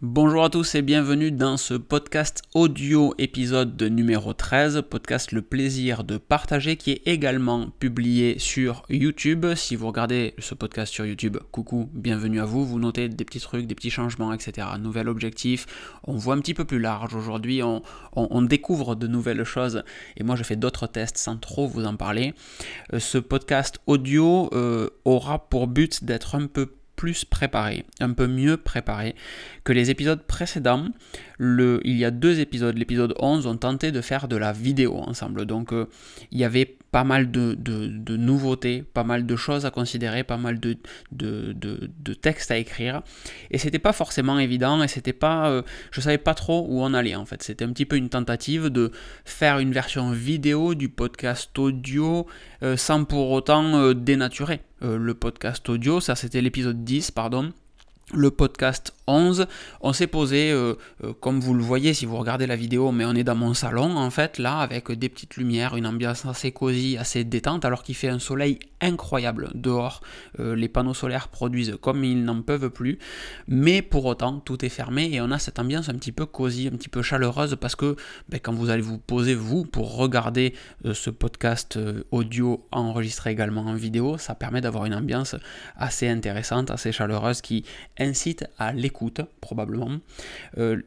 Bonjour à tous et bienvenue dans ce podcast audio épisode numéro 13, podcast Le plaisir de partager qui est également publié sur YouTube. Si vous regardez ce podcast sur YouTube, coucou, bienvenue à vous, vous notez des petits trucs, des petits changements, etc. Nouvel objectif, on voit un petit peu plus large aujourd'hui, on, découvre de nouvelles choses et moi je fais d'autres tests sans trop vous en parler. Euh, ce podcast audio euh, aura pour but d'être un peu plus préparé, un peu mieux préparé que les épisodes précédents. Il y a deux épisodes, l'épisode 11, ont tenté de faire de la vidéo ensemble. Donc euh, il y avait pas mal de, nouveautés, pas mal de choses à considérer, pas mal de, de textes à écrire. Et c'était pas forcément évident et c'était pas. Euh, je savais pas trop où on allait en fait. C'était un petit peu une tentative de faire une version vidéo du podcast audio euh, sans pour autant dénaturer le podcast audio. Ça c'était l'épisode 10, pardon le podcast 11, on s'est posé, euh, euh, comme vous le voyez si vous regardez la vidéo, mais on est dans mon salon en fait, là, avec des petites lumières, une ambiance assez cosy, assez détente, alors qu'il fait un soleil incroyable dehors. Euh, les panneaux solaires produisent comme ils n'en peuvent plus, mais pour autant, tout est fermé et on a cette ambiance un petit peu cosy, un petit peu chaleureuse, parce que ben, quand vous allez vous poser, vous, pour regarder ce podcast audio enregistré également en vidéo, ça permet d'avoir une ambiance assez intéressante, assez chaleureuse, qui incite à l'écoute, probablement. Euh,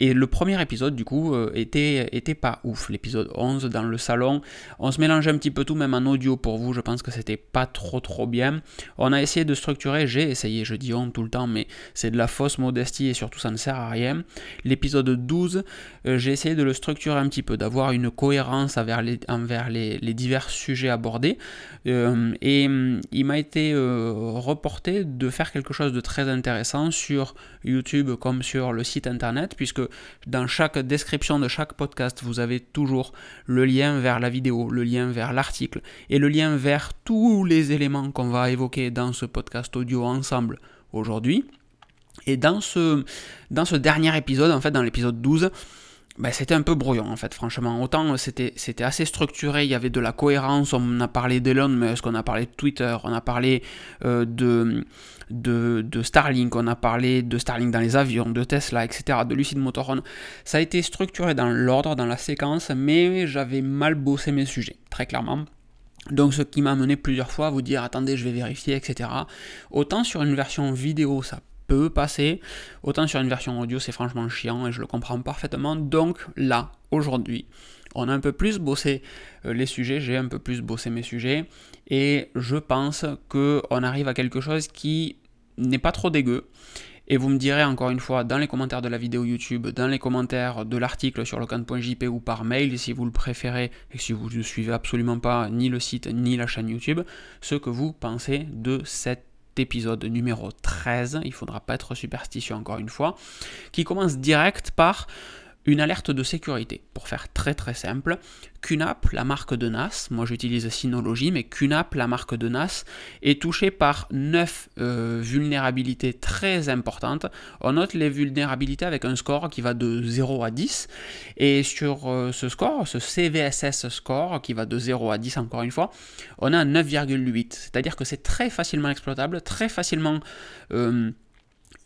et le premier épisode, du coup, euh, était, était pas ouf. L'épisode 11, dans le salon, on se mélangeait un petit peu tout, même en audio pour vous, je pense que c'était pas trop trop bien. On a essayé de structurer, j'ai essayé, je dis on tout le temps, mais c'est de la fausse modestie et surtout ça ne sert à rien. L'épisode 12, euh, j'ai essayé de le structurer un petit peu, d'avoir une cohérence envers les, les, les divers sujets abordés. et il m'a été reporté de faire quelque chose de très intéressant sur YouTube comme sur le site internet, puisque dans chaque description de chaque podcast, vous avez toujours le lien vers la vidéo, le lien vers l'article et le lien vers tous les éléments qu'on va évoquer dans ce podcast audio ensemble aujourd'hui. Et dans ce, dans ce dernier épisode, en fait dans l'épisode 12, ben, c'était un peu brouillon en fait, franchement. Autant c'était, c'était assez structuré, il y avait de la cohérence, on a parlé d'Elon Musk, on a parlé de Twitter, on a parlé euh, de, de, Starlink, on a parlé de Starlink dans les avions, de Tesla, etc., de Lucid Motorhome. Ça a été structuré dans l'ordre, dans la séquence, mais j'avais mal bossé mes sujets, très clairement. Donc ce qui m'a amené plusieurs fois à vous dire attendez je vais vérifier etc. Autant sur une version vidéo ça peut passer. Autant sur une version audio, c'est franchement chiant et je le comprends parfaitement. Donc là, aujourd'hui, on a un peu plus bossé euh, les sujets, j'ai un peu plus bossé mes sujets, et je pense qu'on arrive à quelque chose qui n'est pas trop dégueu. Et vous me direz encore une fois dans les commentaires de la vidéo YouTube, dans les commentaires de l'article sur locan.jp ou par mail si vous le préférez et si vous ne suivez absolument pas ni le site ni la chaîne YouTube, ce que vous pensez de cette épisode numéro 13, il faudra pas être superstitieux encore une fois, qui commence direct par une alerte de sécurité. Pour faire très très simple, QNAP, la marque de NAS, moi j'utilise Synology, mais QNAP, la marque de NAS, est touchée par 9 euh, vulnérabilités très importantes. On note les vulnérabilités avec un score qui va de 0 à 10, et sur euh, ce score, ce CVSS score, qui va de 0 à 10 encore une fois, on a 9,8, c'est-à-dire que c'est très facilement exploitable, très facilement... Euh,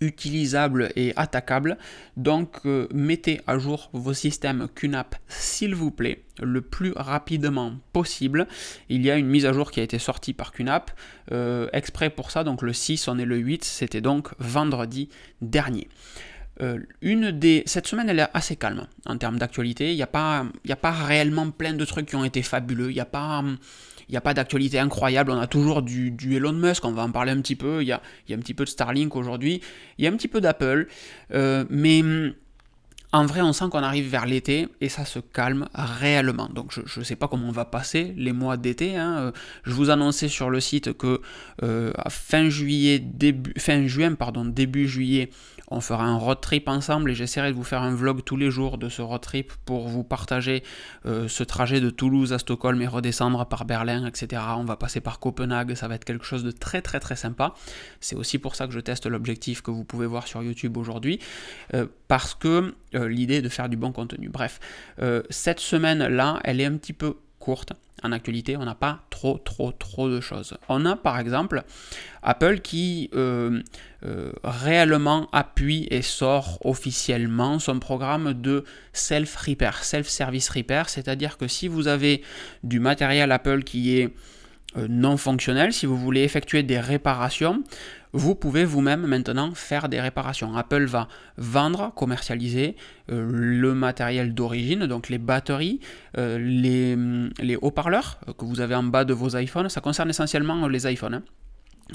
utilisable et attaquable. Donc euh, mettez à jour vos systèmes QNAP s'il vous plaît le plus rapidement possible. Il y a une mise à jour qui a été sortie par QNAP euh, exprès pour ça. Donc le 6, on est le 8, c'était donc vendredi dernier. Euh, une des... Cette semaine, elle est assez calme en termes d'actualité. Il n'y a, pas... a pas réellement plein de trucs qui ont été fabuleux. Il n'y a pas il n'y a pas d'actualité incroyable, on a toujours du, Elon Musk, on va en parler un petit peu, il y a, un petit peu de Starlink aujourd'hui, il y a un petit peu d'Apple, euh, mais hum, en vrai, on sent qu'on arrive vers l'été et ça se calme réellement. Donc je ne sais pas comment on va passer les mois d'été. Hein. Euh, je vous annonçais sur le site que euh, fin juillet, début, fin juin, pardon, début juillet, on fera un road trip ensemble et j'essaierai de vous faire un vlog tous les jours de ce road trip pour vous partager euh, ce trajet de Toulouse à Stockholm et redescendre par Berlin, etc. On va passer par Copenhague, ça va être quelque chose de très très très sympa. C'est aussi pour ça que je teste l'objectif que vous pouvez voir sur YouTube aujourd'hui, parce que euh, l'idée de faire du bon contenu. Bref, cette semaine-là, elle est un petit peu courte. En actualité, on n'a pas trop, trop, trop de choses. On a par exemple Apple qui euh, euh, réellement appuie et sort officiellement son programme de self-repair, self-service repair, c'est-à-dire que si vous avez du matériel Apple qui est euh, non fonctionnel, si vous voulez effectuer des réparations, vous pouvez vous-même maintenant faire des réparations. Apple va vendre, commercialiser euh, le matériel d'origine, donc les batteries, euh, les, haut-parleurs que vous avez en bas de vos iPhones. Ça concerne essentiellement les iPhones. Hein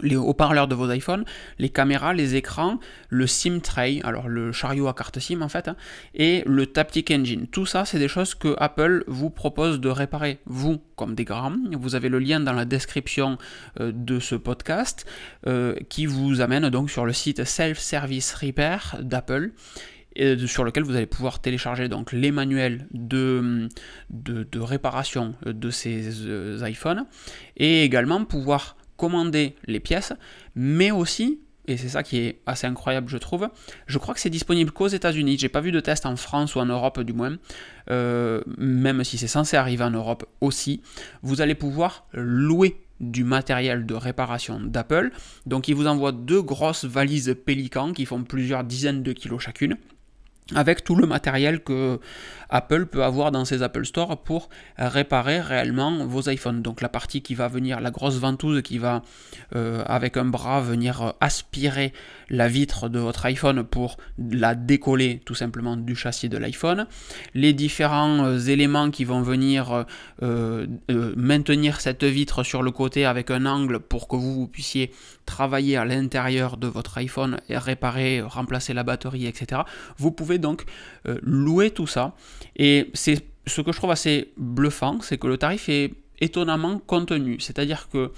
les haut-parleurs de vos iPhones, les caméras, les écrans, le SIM tray, alors le chariot à carte SIM en fait, hein, et le Taptic Engine. Tout ça, c'est des choses que Apple vous propose de réparer, vous, comme des grammes. Vous avez le lien dans la description euh, de ce podcast euh, qui vous amène donc sur le site Self-Service Repair d'Apple sur lequel vous allez pouvoir télécharger donc les manuels de, de, de réparation de ces euh, iPhones et également pouvoir commander les pièces, mais aussi, et c'est ça qui est assez incroyable je trouve, je crois que c'est disponible qu'aux États-Unis, j'ai pas vu de test en France ou en Europe du moins, euh, même si c'est censé arriver en Europe aussi, vous allez pouvoir louer du matériel de réparation d'Apple. Donc il vous envoie deux grosses valises Pélican qui font plusieurs dizaines de kilos chacune avec tout le matériel que Apple peut avoir dans ses Apple Store pour réparer réellement vos iPhones. Donc la partie qui va venir, la grosse ventouse qui va euh, avec un bras venir aspirer la vitre de votre iPhone pour la décoller tout simplement du châssis de l'iPhone. Les différents euh, éléments qui vont venir euh, maintenir cette vitre sur le côté avec un angle pour que vous puissiez travailler à l'intérieur de votre iPhone et réparer, remplacer la batterie, etc. Vous pouvez donc louer tout ça et c'est ce que je trouve assez bluffant, c'est que le tarif est étonnamment contenu. C'est-à-dire que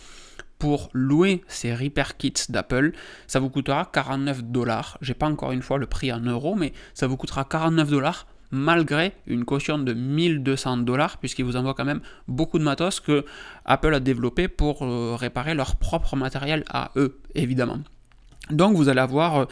pour louer ces repair kits d'Apple, ça vous coûtera 49 dollars. J'ai pas encore une fois le prix en euros, mais ça vous coûtera 49 dollars malgré une caution de 1200 dollars, puisqu'ils vous envoient quand même beaucoup de matos que Apple a développé pour euh, réparer leur propre matériel à eux, évidemment. Donc vous allez avoir euh,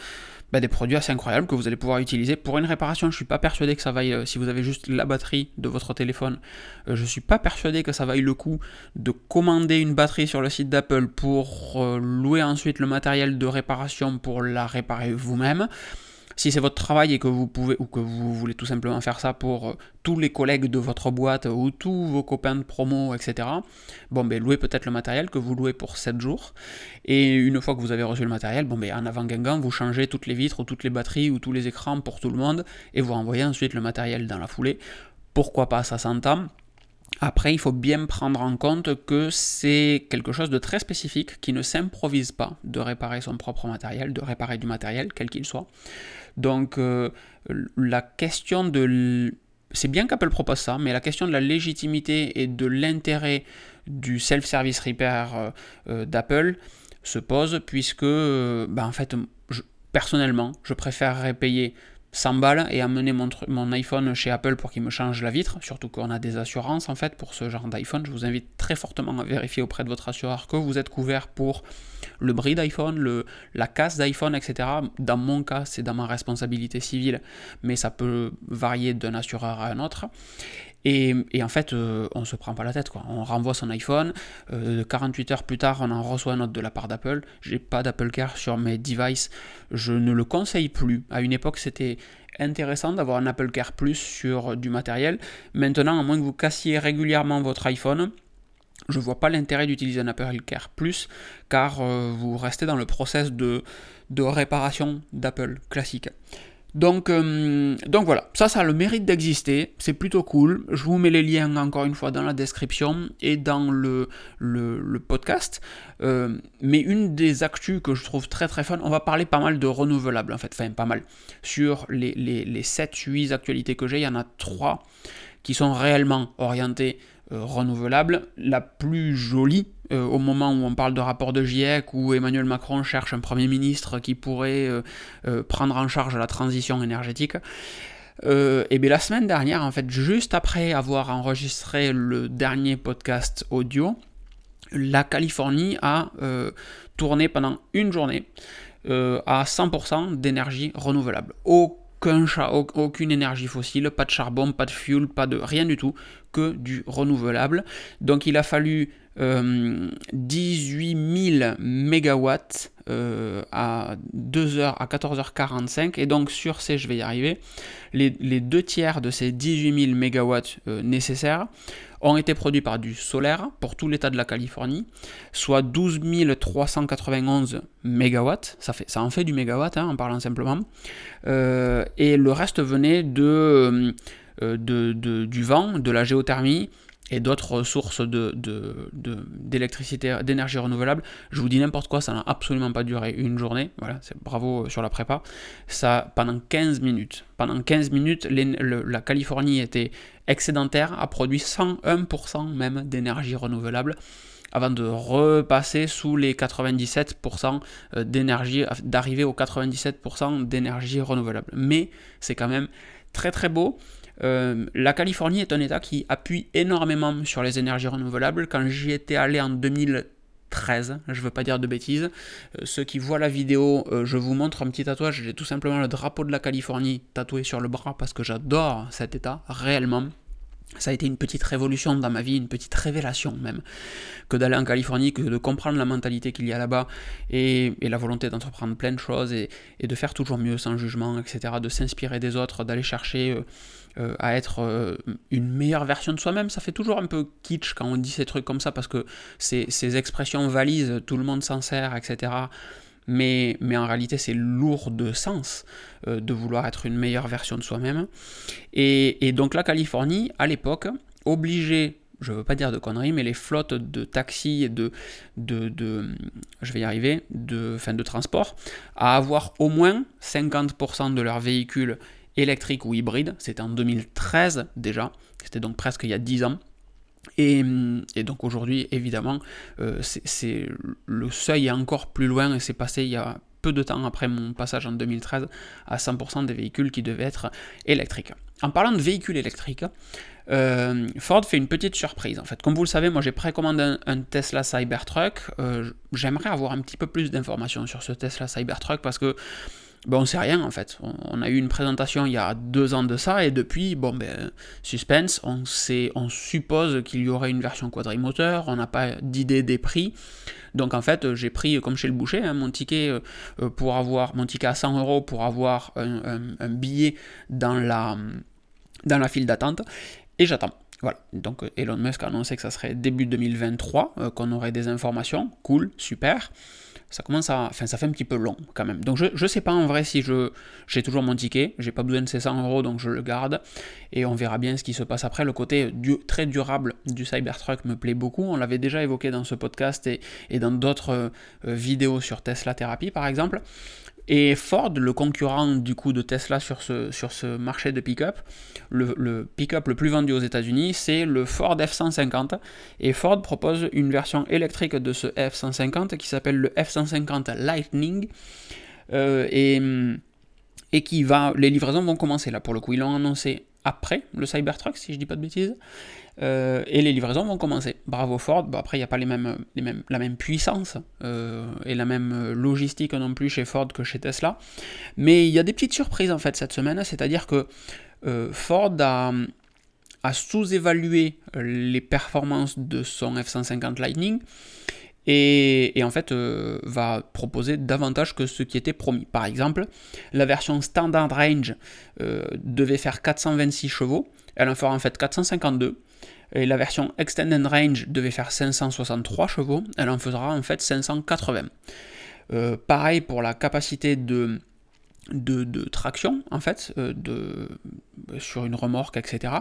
bah, des produits assez incroyables que vous allez pouvoir utiliser pour une réparation. Je ne suis pas persuadé que ça vaille, euh, si vous avez juste la batterie de votre téléphone, je ne suis pas persuadé que ça vaille le coup de commander une batterie sur le site d'Apple pour louer ensuite le matériel de réparation pour la réparer vous-même. Si c'est votre travail et que vous pouvez ou que vous voulez tout simplement faire ça pour euh, tous les collègues de votre boîte ou tous vos copains de promo, etc. Bon, ben louez peut-être le matériel que vous louez pour 7 jours. Et une fois que vous avez reçu le matériel, bon, ben en avant Guingamp, vous changez toutes les vitres ou toutes les batteries ou tous les écrans pour tout le monde et vous renvoyez ensuite le matériel dans la foulée. Pourquoi pas, ça s'entend. Après, il faut bien prendre en compte que c'est quelque chose de très spécifique qui ne s'improvise pas de réparer son propre matériel, de réparer du matériel, quel qu'il soit. Donc euh, la question de... C'est bien qu'Apple propose ça, mais la question de la légitimité et de l'intérêt du self-service repair euh, euh, d'Apple se pose puisque, ben, en fait, personnellement, je préférerais payer 100 balles et amener mon, mon iPhone chez Apple pour qu'il me change la vitre, surtout qu'on a des assurances en fait pour ce genre d'iPhone. Je vous invite très fortement à vérifier auprès de votre assureur que vous êtes couvert pour le bris d'iPhone, la casse d'iPhone, etc. Dans mon cas, c'est dans ma responsabilité civile, mais ça peut varier d'un assureur à un autre. Et, en fait, euh, on se prend pas la tête. Quoi. On renvoie son iPhone. 48 euh, heures plus tard, on en reçoit un autre de la part d'Apple. J'ai pas d'Apple Care sur mes devices. Je ne le conseille plus. À une époque, c'était intéressant d'avoir un Apple Care Plus sur du matériel. Maintenant, à moins que vous cassiez régulièrement votre iPhone, je vois pas l'intérêt d'utiliser un Apple Care Plus car euh, vous restez dans le process de, de réparation d'Apple classique. Donc, euh, donc voilà, ça, ça a le mérite d'exister, c'est plutôt cool. Je vous mets les liens encore une fois dans la description et dans le, le, podcast. Euh, mais une des actus que je trouve très très fun, on va parler pas mal de renouvelables en fait, enfin pas mal. Sur les, les, les 7-8 actualités que j'ai, il y en a 3 qui sont réellement orientées euh, renouvelable. La plus jolie, euh, au moment où on parle de rapport de GIEC, où Emmanuel Macron cherche un Premier ministre qui pourrait euh, prendre en charge la transition énergétique. et bien la semaine dernière, en fait, juste après avoir enregistré le dernier podcast audio, la Californie a tourné pendant une journée à 100% d'énergie renouvelable. Au aucun aucune énergie fossile, pas de charbon, pas de fuel, pas de rien du tout, que du renouvelable. Donc il a fallu 18 000 mégawatts euh, à 2h à 14h45 et donc sur ces je vais y arriver. Les, deux tiers de ces 18 000 mégawatts euh, nécessaires ont été produits par du solaire pour tout l'état de la Californie soit 12 391 mégawatts. Ça, fait, ça en fait du mégawatt hein, en parlant simplement. Euh, et le reste venait de, de, du vent de la géothermie et d'autres sources d'électricité, de, d'énergie renouvelable. Je vous dis n'importe quoi, ça n'a absolument pas duré une journée. Voilà, c'est bravo sur la prépa. Ça, pendant 15 minutes. Pendant 15 minutes, la Californie était excédentaire, a produit 101% même d'énergie renouvelable avant de repasser sous les 97% euh, d'énergie, d'arriver aux 97% d'énergie renouvelable. Mais c'est quand même très très beau. Euh, la Californie est un État qui appuie énormément sur les énergies renouvelables. Quand j'y étais allé en 2013, je ne veux pas dire de bêtises. Euh, ceux qui voient la vidéo, euh, je vous montre un petit tatouage. J'ai tout simplement le drapeau de la Californie tatoué sur le bras parce que j'adore cet État, réellement. Ça a été une petite révolution dans ma vie, une petite révélation même, que d'aller en Californie, que de comprendre la mentalité qu'il y a là-bas et, la volonté d'entreprendre plein de choses et, de faire toujours mieux sans jugement, etc., de s'inspirer des autres, d'aller chercher à être euh, une meilleure version de soi-même. Ça fait toujours un peu kitsch quand on dit ces trucs comme ça parce que ces, ces expressions valises, tout le monde s'en sert, etc. Mais, mais, en réalité c'est lourd de sens euh, de vouloir être une meilleure version de soi-même. Et, et, donc la Californie, à l'époque, obligeait, je ne veux pas dire de conneries, mais les flottes de taxis et de, de, de, je vais y arriver, de, fin, de transport, à avoir au moins 50% de leurs véhicules électrique ou hybride. C'était en 2013 déjà, c'était donc presque il y a 10 ans. Et, donc aujourd'hui, évidemment, euh, le seuil est encore plus loin et c'est passé il y a peu de temps après mon passage en 2013 à 100% des véhicules qui devaient être électriques. En parlant de véhicules électriques, euh, Ford fait une petite surprise. En fait, comme vous le savez, moi j'ai précommandé un, Tesla Cybertruck. Euh, j'aimerais avoir un petit peu plus d'informations sur ce Tesla Cybertruck parce que ben, on sait rien en fait. On, a eu une présentation il y a deux ans de ça et depuis, bon ben, suspense, on, sait, on suppose qu'il y aurait une version quadrimoteur, on n'a pas d'idée des prix. Donc en fait, j'ai pris comme chez le boucher hein, mon ticket euh, euh, pour avoir mon ticket à 100 euros pour avoir un, billet dans la, dans la file d'attente et j'attends. Voilà, donc Elon Musk a annoncé que ça serait début 2023, euh, qu'on aurait des informations, cool, super ça commence à. Enfin, ça fait un petit peu long quand même. Donc, je ne sais pas en vrai si je j'ai toujours mon ticket. J'ai pas besoin de ces 100 euros, donc je le garde. Et on verra bien ce qui se passe après. Le côté très durable du Cybertruck me plaît beaucoup. On l'avait déjà évoqué dans ce podcast et, dans d'autres euh, vidéos sur Tesla Therapy, par exemple. Et Ford, le concurrent du coup de Tesla sur ce, sur ce marché de pick-up, le, pick-up le plus vendu aux États-Unis, c'est le Ford F-150. Et Ford propose une version électrique de ce F-150 qui s'appelle le F-150 Lightning. Euh, et, et qui va. Les livraisons vont commencer là pour le coup. Ils l'ont annoncé après le Cybertruck, si je dis pas de bêtises. Euh, et les livraisons vont commencer. Bravo Ford. après, il n'y a pas les mêmes, les mêmes, la même puissance euh, et la même logistique non plus chez Ford que chez Tesla. Mais il y a des petites surprises en fait cette semaine. C'est-à-dire que euh, Ford a, sous-évalué les performances de son F-150 Lightning. Et, et, en fait va proposer davantage que ce qui était promis. Par exemple, la version Standard Range devait faire 426 chevaux, elle en fera en fait 452. Et la version Extended Range devait faire 563 chevaux, elle en fera en fait 580. Euh, pareil pour la capacité de, de, traction en fait euh, sur une remorque etc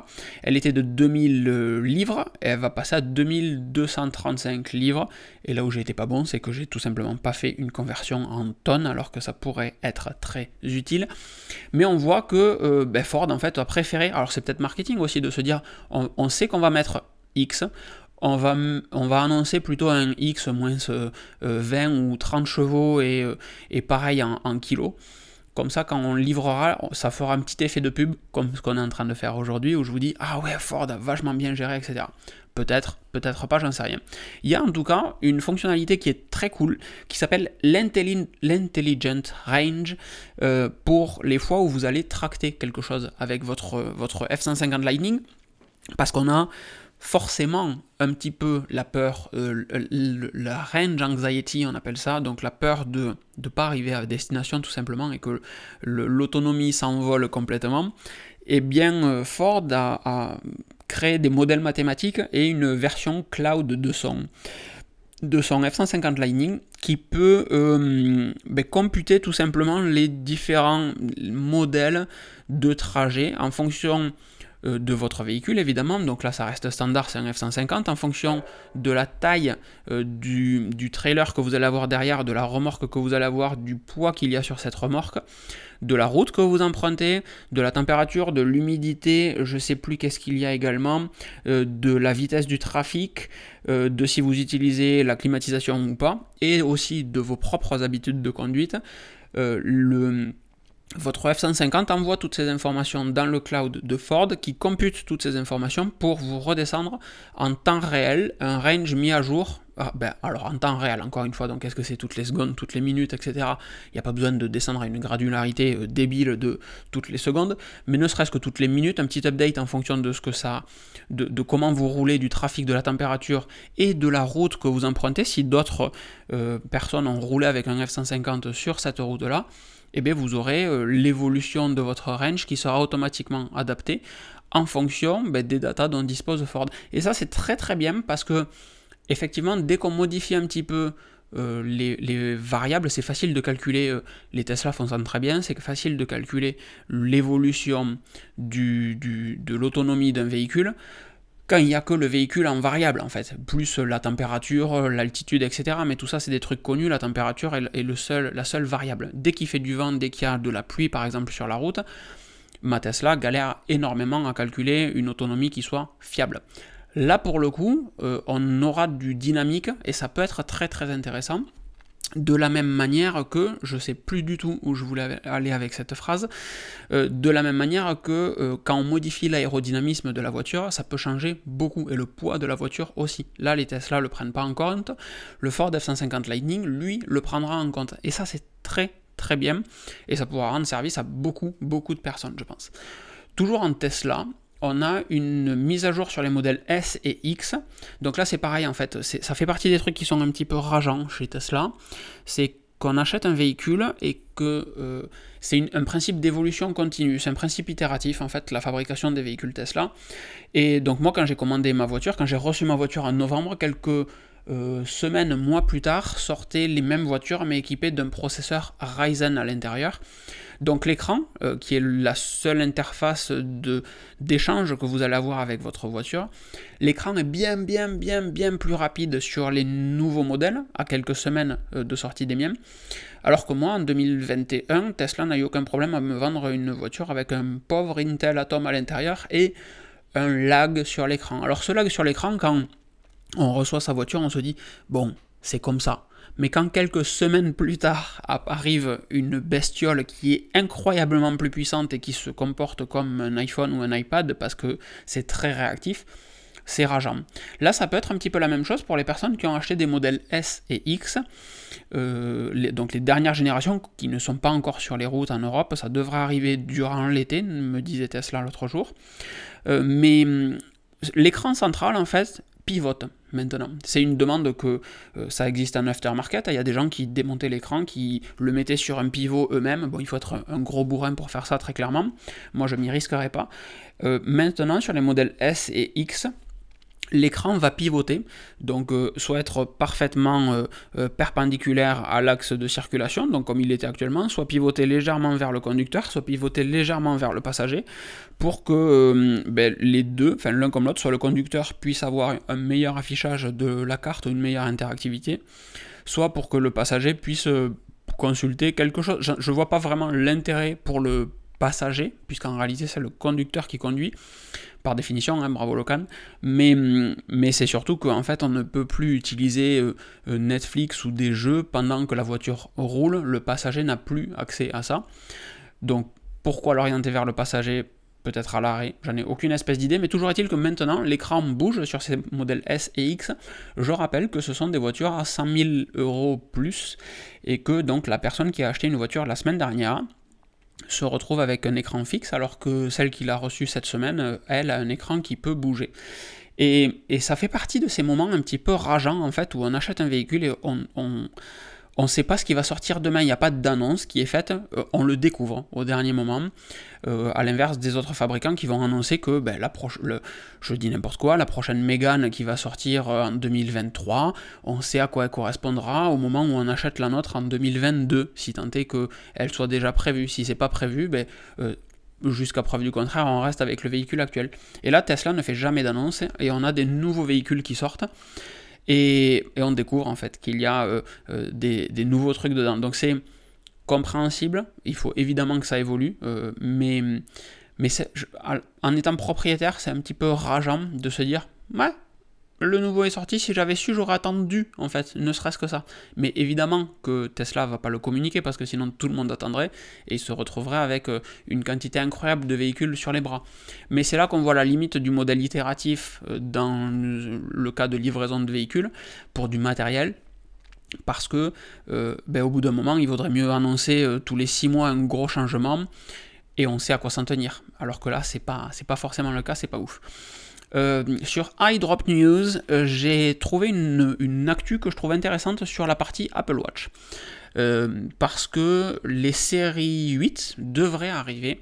elle était de 2000 euh, livres et elle va passer à 2235 livres. Et là où j'ai été pas bon c'est que j'ai tout simplement pas fait une conversion en tonnes alors que ça pourrait être très utile. Mais on voit que euh, ben, Ford en fait a préféré alors c'est peut-être marketing aussi de se dire on, sait qu'on va mettre X on va, on va annoncer plutôt un X moins 20 ou 30 chevaux et, pareil en kilos Comme ça, quand on livrera, ça fera un petit effet de pub, comme ce qu'on est en train de faire aujourd'hui, où je vous dis Ah ouais, Ford a vachement bien géré, etc. Peut-être, peut-être pas, j'en sais rien. Il y a en tout cas une fonctionnalité qui est très cool, qui s'appelle l'Intelligent Range, euh, pour les fois où vous allez tracter quelque chose avec votre, votre F-150 Lightning, parce qu'on a forcément un petit peu la peur, euh, la range anxiety, on appelle ça, donc la peur de ne pas arriver à destination tout simplement et que l'autonomie s'envole complètement, et eh bien euh, Ford a, créé des modèles mathématiques et une version cloud de son, de son F-150 Lightning qui peut euh, ben, computer tout simplement les différents modèles de trajet en fonction de votre véhicule évidemment, donc là ça reste standard, c'est un F-150, en fonction de la taille euh, du, trailer que vous allez avoir derrière, de la remorque que vous allez avoir, du poids qu'il y a sur cette remorque, de la route que vous empruntez, de la température, de l'humidité, je sais plus qu'est-ce qu'il y a également, euh, de la vitesse du trafic, de si vous utilisez la climatisation ou pas, et aussi de vos propres habitudes de conduite. Votre F-150 envoie toutes ces informations dans le cloud de Ford qui compute toutes ces informations pour vous redescendre en temps réel un range mis à jour. Ah, ben, alors en temps réel, encore une fois, donc est-ce que c'est toutes les secondes, toutes les minutes, etc. Il n'y a pas besoin de descendre à une granularité euh, débile de toutes les secondes, mais ne serait-ce que toutes les minutes, un petit update en fonction de ce que ça, de, comment vous roulez, du trafic, de la température et de la route que vous empruntez. Si d'autres euh, personnes ont roulé avec un F-150 sur cette route-là, eh bien vous aurez euh, l'évolution de votre range qui sera automatiquement adaptée en fonction ben, des datas dont dispose Ford. Et ça c'est très très bien parce que effectivement dès qu'on modifie un petit peu euh, les, variables, c'est facile de calculer, euh, les Tesla fonctionnent très bien, c'est facile de calculer l'évolution de l'autonomie d'un véhicule quand il n'y a que le véhicule en variable en fait, plus la température, l'altitude, etc. Mais tout ça c'est des trucs connus, la température est, le seul, la seule variable. Dès qu'il fait du vent, dès qu'il y a de la pluie par exemple sur la route, ma Tesla galère énormément à calculer une autonomie qui soit fiable. Là pour le coup, euh, on aura du dynamique et ça peut être très très intéressant de la même manière que, je sais plus du tout où je voulais aller avec cette phrase, euh, de la même manière que euh, quand on modifie l'aérodynamisme de la voiture, ça peut changer beaucoup, et le poids de la voiture aussi. Là, les Tesla le prennent pas en compte, le Ford F-150 Lightning, lui, le prendra en compte. Et ça, c'est très très bien, et ça pourra rendre service à beaucoup, beaucoup de personnes, je pense. Toujours en Tesla, on a une mise à jour sur les modèles S et X. Donc là, c'est pareil en fait. Ça fait partie des trucs qui sont un petit peu rageants chez Tesla. C'est qu'on achète un véhicule et que euh, c'est un principe d'évolution continue, c'est un principe itératif en fait, la fabrication des véhicules Tesla. Et donc moi quand j'ai commandé ma voiture, quand j'ai reçu ma voiture en novembre, quelques euh, semaines, mois plus tard, sortaient les mêmes voitures mais équipées d'un processeur Ryzen à l'intérieur. Donc l'écran, euh, qui est la seule interface d'échange que vous allez avoir avec votre voiture, l'écran est bien bien bien bien plus rapide sur les nouveaux modèles, à quelques semaines euh, de sortie des miens. Alors que moi, en 2021, Tesla n'a eu aucun problème à me vendre une voiture avec un pauvre Intel Atom à l'intérieur et un lag sur l'écran. Alors ce lag sur l'écran, quand on reçoit sa voiture, on se dit, bon, c'est comme ça mais quand quelques semaines plus tard arrive une bestiole qui est incroyablement plus puissante et qui se comporte comme un iPhone ou un iPad parce que c'est très réactif, c'est rageant. Là, ça peut être un petit peu la même chose pour les personnes qui ont acheté des modèles S et X, euh, donc les dernières générations qui ne sont pas encore sur les routes en Europe, ça devrait arriver durant l'été, me disait Tesla l'autre jour. Euh, mais hum, l'écran central, en fait, pivote maintenant. C'est une demande que euh, ça existe en aftermarket. Il y a des gens qui démontaient l'écran, qui le mettaient sur un pivot eux-mêmes. Bon, il faut être un, gros bourrin pour faire ça très clairement. Moi, je m'y risquerai pas. Euh, maintenant, sur les modèles S et X, l'écran va pivoter, donc euh, soit être parfaitement euh, euh, perpendiculaire à l'axe de circulation, donc comme il était actuellement, soit pivoter légèrement vers le conducteur, soit pivoter légèrement vers le passager, pour que ben, les deux, enfin l'un comme l'autre, soit le conducteur puisse avoir un meilleur affichage de la carte, une meilleure interactivité, soit pour que le passager puisse consulter quelque chose. Je ne vois pas vraiment l'intérêt pour le passager, puisqu'en réalité c'est le conducteur qui conduit, par définition, hein, bravo Locan, mais, mais c'est surtout qu'en fait on ne peut plus utiliser euh, euh, Netflix ou des jeux pendant que la voiture roule, le passager n'a plus accès à ça. Donc pourquoi l'orienter vers le passager? Peut-être à l'arrêt, j'en ai aucune espèce d'idée, mais toujours est-il que maintenant l'écran bouge sur ces modèles S et X. Je rappelle que ce sont des voitures à 100 000 euros plus, et que donc la personne qui a acheté une voiture la semaine dernière se retrouve avec un écran fixe, alors que celle qu'il a reçue cette semaine, elle, a un écran qui peut bouger. Et, ça fait partie de ces moments un petit peu rageants, en fait, où on achète un véhicule et on on ne sait pas ce qui va sortir demain, il n'y a pas d'annonce qui est faite, euh, on le découvre au dernier moment, euh, à l'inverse des autres fabricants qui vont annoncer que ben, la le, je dis n'importe quoi, la prochaine Mégane qui va sortir euh, en 2023, on sait à quoi elle correspondra au moment où on achète la nôtre en 2022, si tant est qu'elle soit déjà prévue. Si c'est pas prévu, ben, jusqu'à preuve du contraire, on reste avec le véhicule actuel. Et là, Tesla ne fait jamais d'annonce et on a des nouveaux véhicules qui sortent. Et, on découvre en fait qu'il y a euh, euh, des, nouveaux trucs dedans. Donc c'est compréhensible, il faut évidemment que ça évolue, euh, mais, en étant propriétaire, c'est un petit peu rageant de se dire, ouais, le nouveau est sorti, si j'avais su, j'aurais attendu, en fait, ne serait-ce que ça. Mais évidemment que Tesla va pas le communiquer parce que sinon tout le monde attendrait et il se retrouverait avec euh, une quantité incroyable de véhicules sur les bras. Mais c'est là qu'on voit la limite du modèle itératif euh, dans le cas de livraison de véhicules pour du matériel. Parce que euh, ben, au bout d'un moment, il vaudrait mieux annoncer tous les six mois un gros changement et on sait à quoi s'en tenir. Alors que là, c'est pas, c'est pas forcément le cas, c'est pas ouf. Euh, sur iDrop News, euh, j'ai trouvé une, actu que je trouve intéressante sur la partie Apple Watch. Euh, parce que les séries 8 devraient arriver.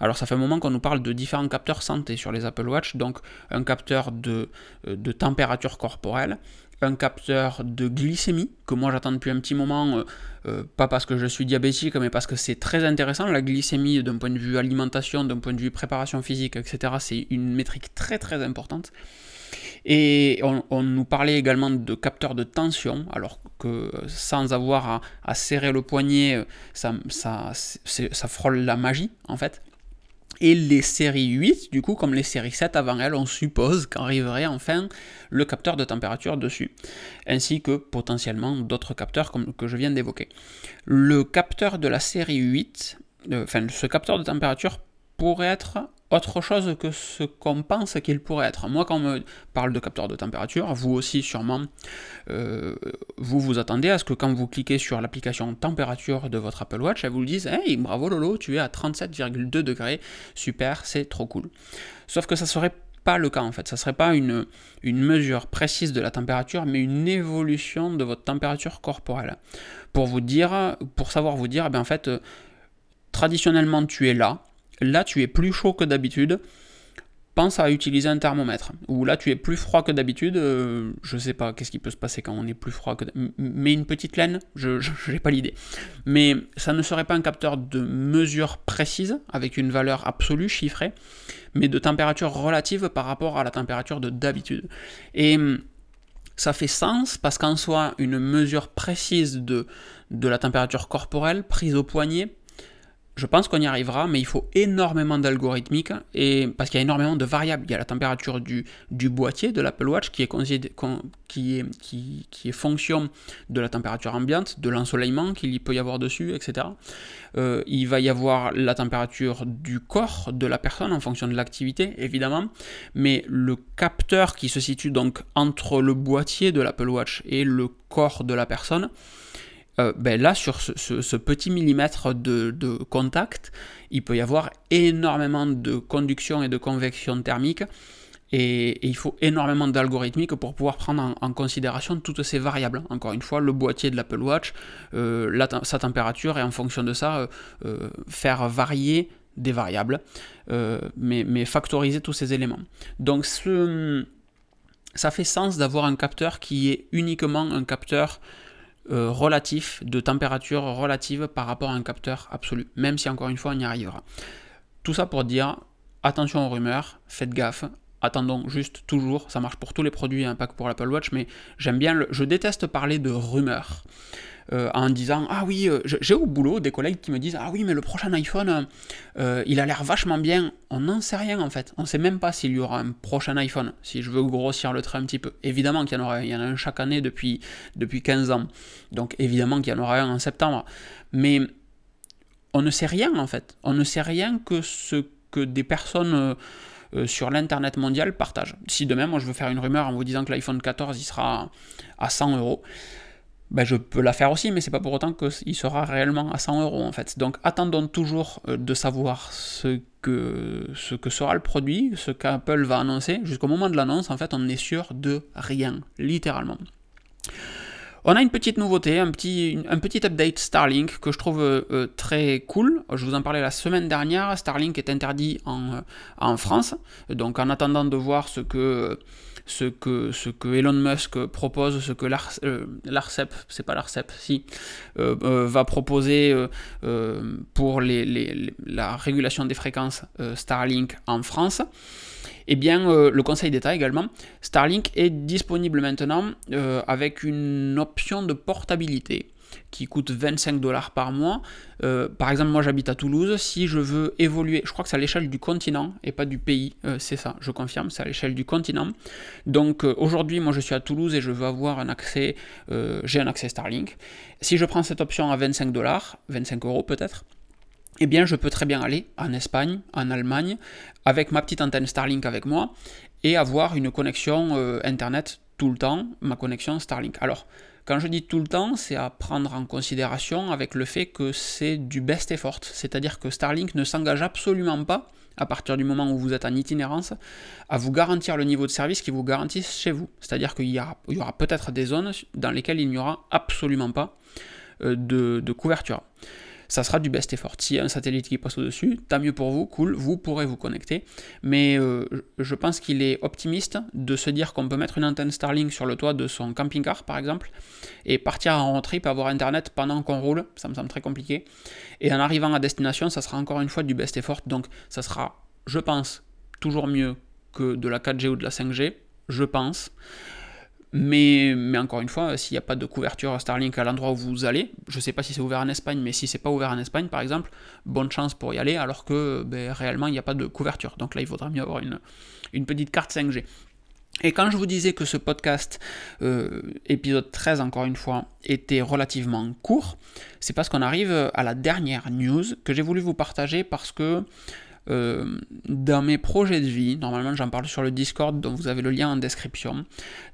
Alors ça fait un moment qu'on nous parle de différents capteurs santé sur les Apple Watch, donc un capteur de, de température corporelle, un capteur de glycémie, que moi j'attends depuis un petit moment, euh, euh, pas parce que je suis diabétique, mais parce que c'est très intéressant, la glycémie d'un point de vue alimentation, d'un point de vue préparation physique, etc. C'est une métrique très très importante. Et on, nous parlait également de capteurs de tension, alors que sans avoir à, serrer le poignet, ça, frôle la magie en fait. Et les séries 8, du coup, comme les séries 7 avant elles, on suppose qu'arriverait enfin le capteur de température dessus, ainsi que potentiellement d'autres capteurs que je viens d'évoquer. Le capteur de la série 8, euh, enfin ce capteur de température pourrait être autre chose que ce qu'on pense qu'il pourrait être. Moi, quand on me parle de capteur de température, vous aussi sûrement, euh, vous vous attendez à ce que quand vous cliquez sur l'application température de votre Apple Watch, elle vous dise Hey, bravo Lolo, tu es à 37,2 degrés, super, c'est trop cool. Sauf que ça serait pas le cas en fait, ça serait pas une, une mesure précise de la température, mais une évolution de votre température corporelle. Pour vous dire, pour savoir vous dire, eh bien, en fait, euh, traditionnellement tu es là, là tu es plus chaud que d'habitude, pense à utiliser un thermomètre. Ou là tu es plus froid que d'habitude, euh, je sais pas qu'est-ce qui peut se passer quand on est plus froid que Mais une petite laine, je n'ai pas l'idée. Mais ça ne serait pas un capteur de mesure précise, avec une valeur absolue chiffrée, mais de température relative par rapport à la température de d'habitude. Et hum, ça fait sens parce qu'en soi, une mesure précise de, de la température corporelle prise au poignet je pense qu'on y arrivera, mais il faut énormément d'algorithmique, et, parce qu'il y a énormément de variables. Il y a la température du, boîtier de l'Apple Watch qui est, qui, est, qui, qui fonction de la température ambiante, de l'ensoleillement qu'il peut y avoir dessus, etc. Euh, il va y avoir la température du corps de la personne en fonction de l'activité, évidemment, mais le capteur qui se situe donc entre le boîtier de l'Apple Watch et le corps de la personne, euh, ben là, sur ce, petit millimètre de, contact, il peut y avoir énormément de conduction et de convection thermique. Et, il faut énormément d'algorithmique pour pouvoir prendre en, considération toutes ces variables. Encore une fois, le boîtier de l'Apple Watch, euh, sa température, et en fonction de ça, euh, faire varier des variables, mais, factoriser tous ces éléments. Donc ça fait sens d'avoir un capteur qui est uniquement un capteur euh, relatif, de température relative par rapport à un capteur absolu, même si encore une fois on y arrivera. Tout ça pour dire attention aux rumeurs, faites gaffe, attendons juste toujours, ça marche pour tous les produits, un hein, pas que pour l'Apple Watch, mais j'aime bien, le, je déteste parler de rumeurs. Euh, en disant Ah oui, euh, j'ai au boulot des collègues qui me disent Ah oui, mais le prochain iPhone, il a l'air vachement bien. On n'en sait rien en fait. On ne sait même pas s'il y aura un prochain iPhone, si je veux grossir le trait un petit peu. Évidemment qu'il y en aura, il y en a un chaque année depuis, depuis 15 ans. Donc évidemment qu'il y en aura un en septembre. Mais on ne sait rien en fait. On ne sait rien que ce que des personnes euh, sur l'internet mondial partagent. Si demain, moi, je veux faire une rumeur en vous disant que l'iPhone 14 il sera à 100 euros, ben, je peux la faire aussi, mais c'est pas pour autant qu'il sera réellement à 100 euros en fait. Donc attendons toujours euh, de savoir ce que, ce que sera le produit, ce qu'Apple va annoncer. Jusqu'au moment de l'annonce, en fait, on n'est sûr de rien, littéralement. On a une petite nouveauté, un petit, update Starlink que je trouve euh, très cool. Je vous en parlais la semaine dernière. Starlink est interdit en, euh, France. Donc en attendant de voir ce que, Elon Musk propose, ce que euh, l'ARCEP, va proposer pour la régulation des fréquences Starlink en France eh bien, euh, le Conseil d'État également, Starlink est disponible maintenant euh, avec une option de portabilité qui coûte 25 dollars par mois. Euh, par exemple, moi j'habite à Toulouse, si je veux évoluer, je crois que c'est à l'échelle du continent et pas du pays, c'est ça, je confirme, c'est à l'échelle du continent. Donc aujourd'hui, moi je suis à Toulouse et je veux avoir un accès, j'ai un accès Starlink. Si je prends cette option à 25 dollars, 25 euros peut-être, eh bien je peux très bien aller en Espagne, en Allemagne, avec ma petite antenne Starlink avec moi, et avoir une connexion euh, Internet tout le temps, ma connexion Starlink. Alors, quand je dis tout le temps, c'est à prendre en considération avec le fait que c'est du best effort, c'est-à-dire que Starlink ne s'engage absolument pas, à partir du moment où vous êtes en itinérance, à vous garantir le niveau de service qui vous garantisse chez vous. C'est-à-dire qu'il y, aura, peut-être des zones dans lesquelles il n'y aura absolument pas euh, de couverture ça sera du best effort. S'il y a un satellite qui passe au-dessus, tant mieux pour vous, cool, vous pourrez vous connecter. Mais euh, je pense qu'il est optimiste de se dire qu'on peut mettre une antenne Starlink sur le toit de son camping-car, par exemple, et partir en road trip, avoir internet pendant qu'on roule, ça me semble très compliqué. Et en arrivant à destination, ça sera encore une fois du best effort, donc ça sera, je pense, toujours mieux que de la 4G ou de la 5G, je pense. Mais, mais, encore une fois, s'il n'y a pas de couverture Starlink à l'endroit où vous allez, je ne sais pas si c'est ouvert en Espagne, mais si c'est pas ouvert en Espagne par exemple, bonne chance pour y aller, alors que ben, réellement il n'y a pas de couverture. Donc là, il faudra mieux avoir une, une petite carte 5G. Et quand je vous disais que ce podcast, euh, épisode 13 encore une fois, était relativement court, c'est parce qu'on arrive à la dernière news que j'ai voulu vous partager parce que euh, dans mes projets de vie, normalement j'en parle sur le Discord, dont vous avez le lien en description,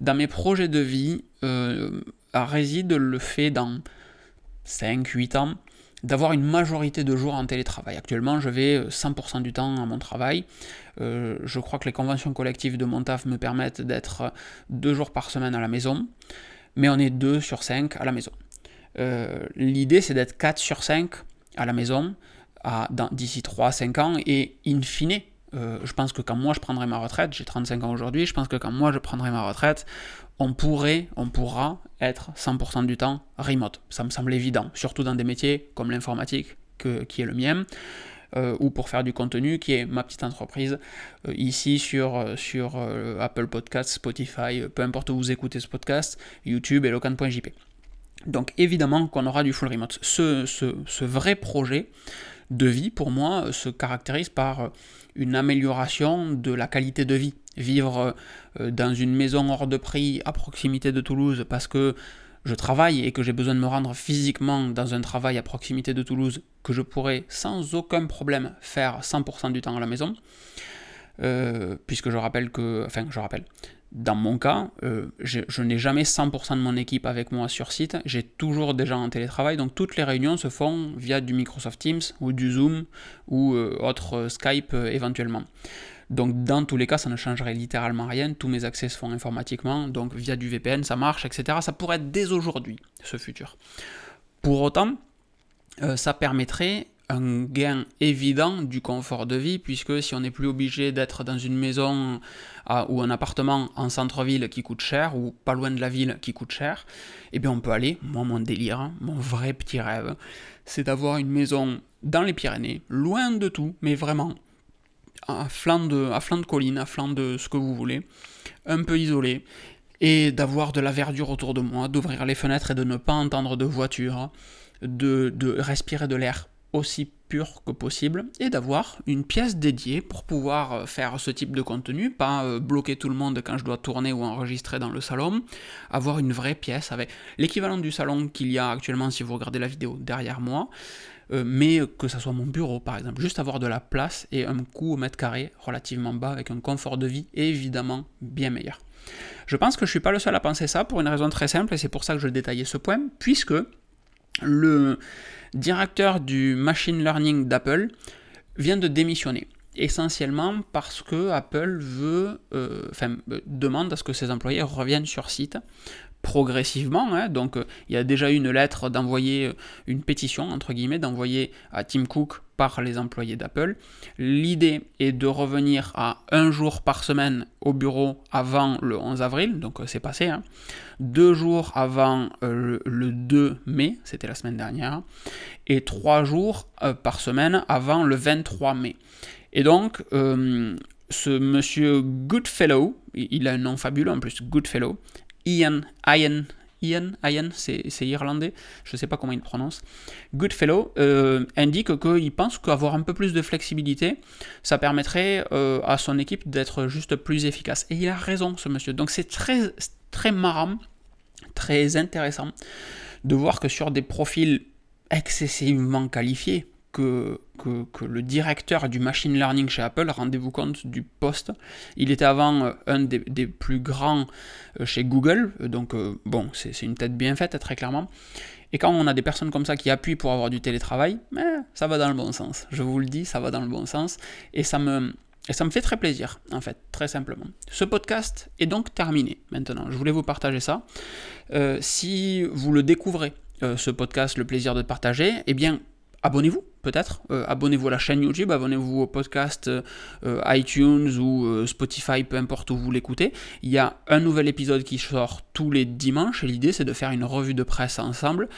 dans mes projets de vie euh, réside le fait dans 5-8 ans d'avoir une majorité de jours en télétravail. Actuellement, je vais 100% du temps à mon travail. Euh, je crois que les conventions collectives de mon taf me permettent d'être 2 jours par semaine à la maison, mais on est 2 sur 5 à la maison. L'idée, c'est d'être 4 sur 5 à la maison, d'ici 3-5 ans et in fine, euh, je pense que quand moi je prendrai ma retraite, j'ai 35 ans aujourd'hui, je pense que quand moi je prendrai ma retraite, on pourrait, on pourra être 100% du temps remote. Ça me semble évident, surtout dans des métiers comme l'informatique qui est le mien. Euh, ou pour faire du contenu, qui est ma petite entreprise, euh, ici sur, sur Apple Podcasts, Spotify, peu importe où vous écoutez ce podcast, YouTube et locan.jp. Donc évidemment qu'on aura du full remote. Ce, ce, ce vrai projet, de vie, pour moi, se caractérise par une amélioration de la qualité de vie. Vivre euh, dans une maison hors de prix à proximité de Toulouse parce que je travaille et que j'ai besoin de me rendre physiquement dans un travail à proximité de Toulouse que je pourrais sans aucun problème faire 100% du temps à la maison. Euh, puisque je rappelle que, enfin je rappelle, dans mon cas, euh, je, n'ai jamais 100% de mon équipe avec moi sur site, j'ai toujours des gens en télétravail, donc toutes les réunions se font via du Microsoft Teams ou du Zoom ou euh, autre Skype éventuellement. Donc dans tous les cas, ça ne changerait littéralement rien, tous mes accès se font informatiquement, donc via du VPN, ça marche, etc. Ça pourrait être dès aujourd'hui, ce futur. Pour autant, ça permettrait un gain évident du confort de vie, puisque si on n'est plus obligé d'être dans une maison euh, ou un appartement en centre-ville qui coûte cher, ou pas loin de la ville qui coûte cher, eh bien on peut aller, moi mon délire, hein, mon vrai petit rêve, c'est d'avoir une maison dans les Pyrénées, loin de tout, mais vraiment à flanc de, à colline, à flanc de ce que vous voulez, un peu isolé, et d'avoir de la verdure autour de moi, d'ouvrir les fenêtres et de ne pas entendre de voiture, de respirer de l'air aussi pur que possible et d'avoir une pièce dédiée pour pouvoir euh, faire ce type de contenu, pas euh, bloquer tout le monde quand je dois tourner ou enregistrer dans le salon, avoir une vraie pièce avec l'équivalent du salon qu'il y a actuellement si vous regardez la vidéo derrière moi, euh, mais que ça soit mon bureau par exemple, juste avoir de la place et un coût au mètre carré relativement bas avec un confort de vie évidemment bien meilleur. Je pense que je suis pas le seul à penser ça pour une raison très simple et c'est pour ça que je détaillais ce point, puisque le directeur du machine learning d'Apple vient de démissionner. Essentiellement parce que Apple veut, euh, enfin, demande à ce que ses employés reviennent sur site progressivement. Hein. donc euh, il y a déjà eu une lettre d'envoyer, euh, une pétition, entre guillemets, d'envoyer à Tim Cook par les employés d'Apple. L'idée est de revenir à un jour par semaine au bureau avant le 11 avril, donc euh, c'est passé, hein. deux jours avant le, 2 mai, c'était la semaine dernière, et trois jours par semaine avant le 23 mai. Et donc, ce monsieur Goodfellow, il a un nom fabuleux en plus, Goodfellow, Ian, Ian, Ian, Ian c'est irlandais, je ne sais pas comment il prononce, Goodfellow euh, indique qu'il pense qu'avoir un peu plus de flexibilité, ça permettrait euh, à son équipe d'être juste plus efficace. Et il a raison, ce monsieur. Donc c'est très, très marrant, très intéressant de voir que sur des profils excessivement qualifiés, que, le directeur du machine learning chez Apple, rendez-vous compte du poste, il était avant euh, un des, plus grands euh, chez Google, euh, donc bon, c'est une tête bien faite très clairement. Et quand on a des personnes comme ça qui appuient pour avoir du télétravail, eh, ça va dans le bon sens. Je vous le dis, ça va dans le bon sens. Et ça me, ça me fait très plaisir, en fait, très simplement. Ce podcast est donc terminé maintenant. Je voulais vous partager ça. si vous le découvrez, ce podcast, le plaisir de partager, eh bien, abonnez-vous peut-être. Euh, abonnez-vous à la chaîne YouTube, abonnez-vous au podcast euh, iTunes ou euh, Spotify, peu importe où vous l'écoutez. Il y a un nouvel épisode qui sort tous les dimanches et l'idée c'est de faire une revue de presse ensemble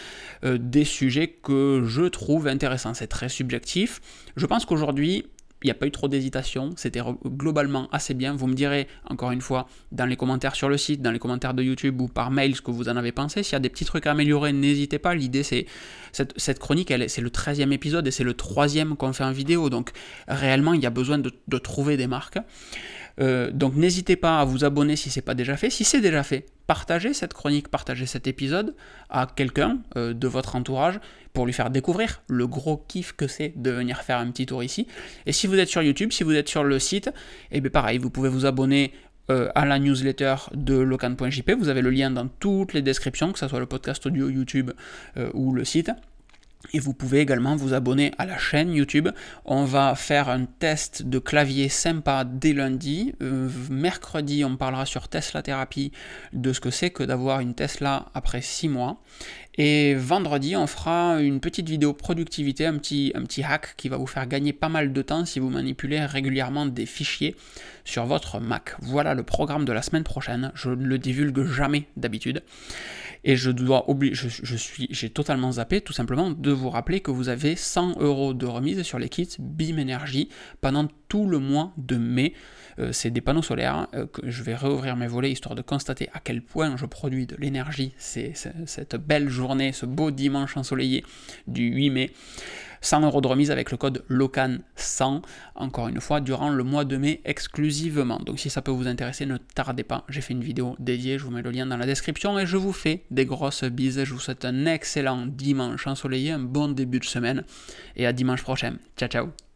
des sujets que je trouve intéressants. C'est très subjectif. Je pense qu'aujourd'hui, il n'y a pas eu trop d'hésitation, c'était globalement assez bien. Vous me direz, encore une fois, dans les commentaires sur le site, dans les commentaires de YouTube ou par mail ce que vous en avez pensé. S'il y a des petits trucs à améliorer, n'hésitez pas. L'idée, c'est cette, chronique, c'est le 13e épisode et c'est le troisième qu'on fait en vidéo. Donc réellement, il y a besoin de trouver des marques. Euh, donc n'hésitez pas à vous abonner si ce n'est pas déjà fait. Si c'est déjà fait, partagez cette chronique, partagez cet épisode à quelqu'un euh, de votre entourage pour lui faire découvrir le gros kiff que c'est de venir faire un petit tour ici. Et si vous êtes sur YouTube, si vous êtes sur le site, et eh bien pareil, vous pouvez vous abonner euh, à la newsletter de locan.jp. Vous avez le lien dans toutes les descriptions, que ce soit le podcast audio YouTube ou le site. Et vous pouvez également vous abonner à la chaîne YouTube. On va faire un test de clavier sympa dès lundi. Euh, mercredi, on parlera sur Tesla Thérapie de ce que c'est que d'avoir une Tesla après 6 mois. Et vendredi, on fera une petite vidéo productivité, un petit, un petit hack qui va vous faire gagner pas mal de temps si vous manipulez régulièrement des fichiers sur votre Mac. Voilà le programme de la semaine prochaine. Je ne le divulgue jamais d'habitude. Et je dois oublier, je, suis, j'ai totalement zappé tout simplement de vous rappeler que vous avez 100 euros de remise sur les kits BIM Energy pendant tout le mois de mai. Euh, c'est des panneaux solaires euh, que je vais réouvrir mes volets histoire de constater à quel point je produis de l'énergie. C'est cette belle journée, ce beau dimanche ensoleillé du 8 mai. 100 euros de remise avec le code LOCAN100, encore une fois, durant le mois de mai exclusivement. Donc si ça peut vous intéresser, ne tardez pas, j'ai fait une vidéo dédiée, je vous mets le lien dans la description et je vous fais des grosses bises. Je vous souhaite un excellent dimanche ensoleillé, un bon début de semaine et à dimanche prochain. Ciao ciao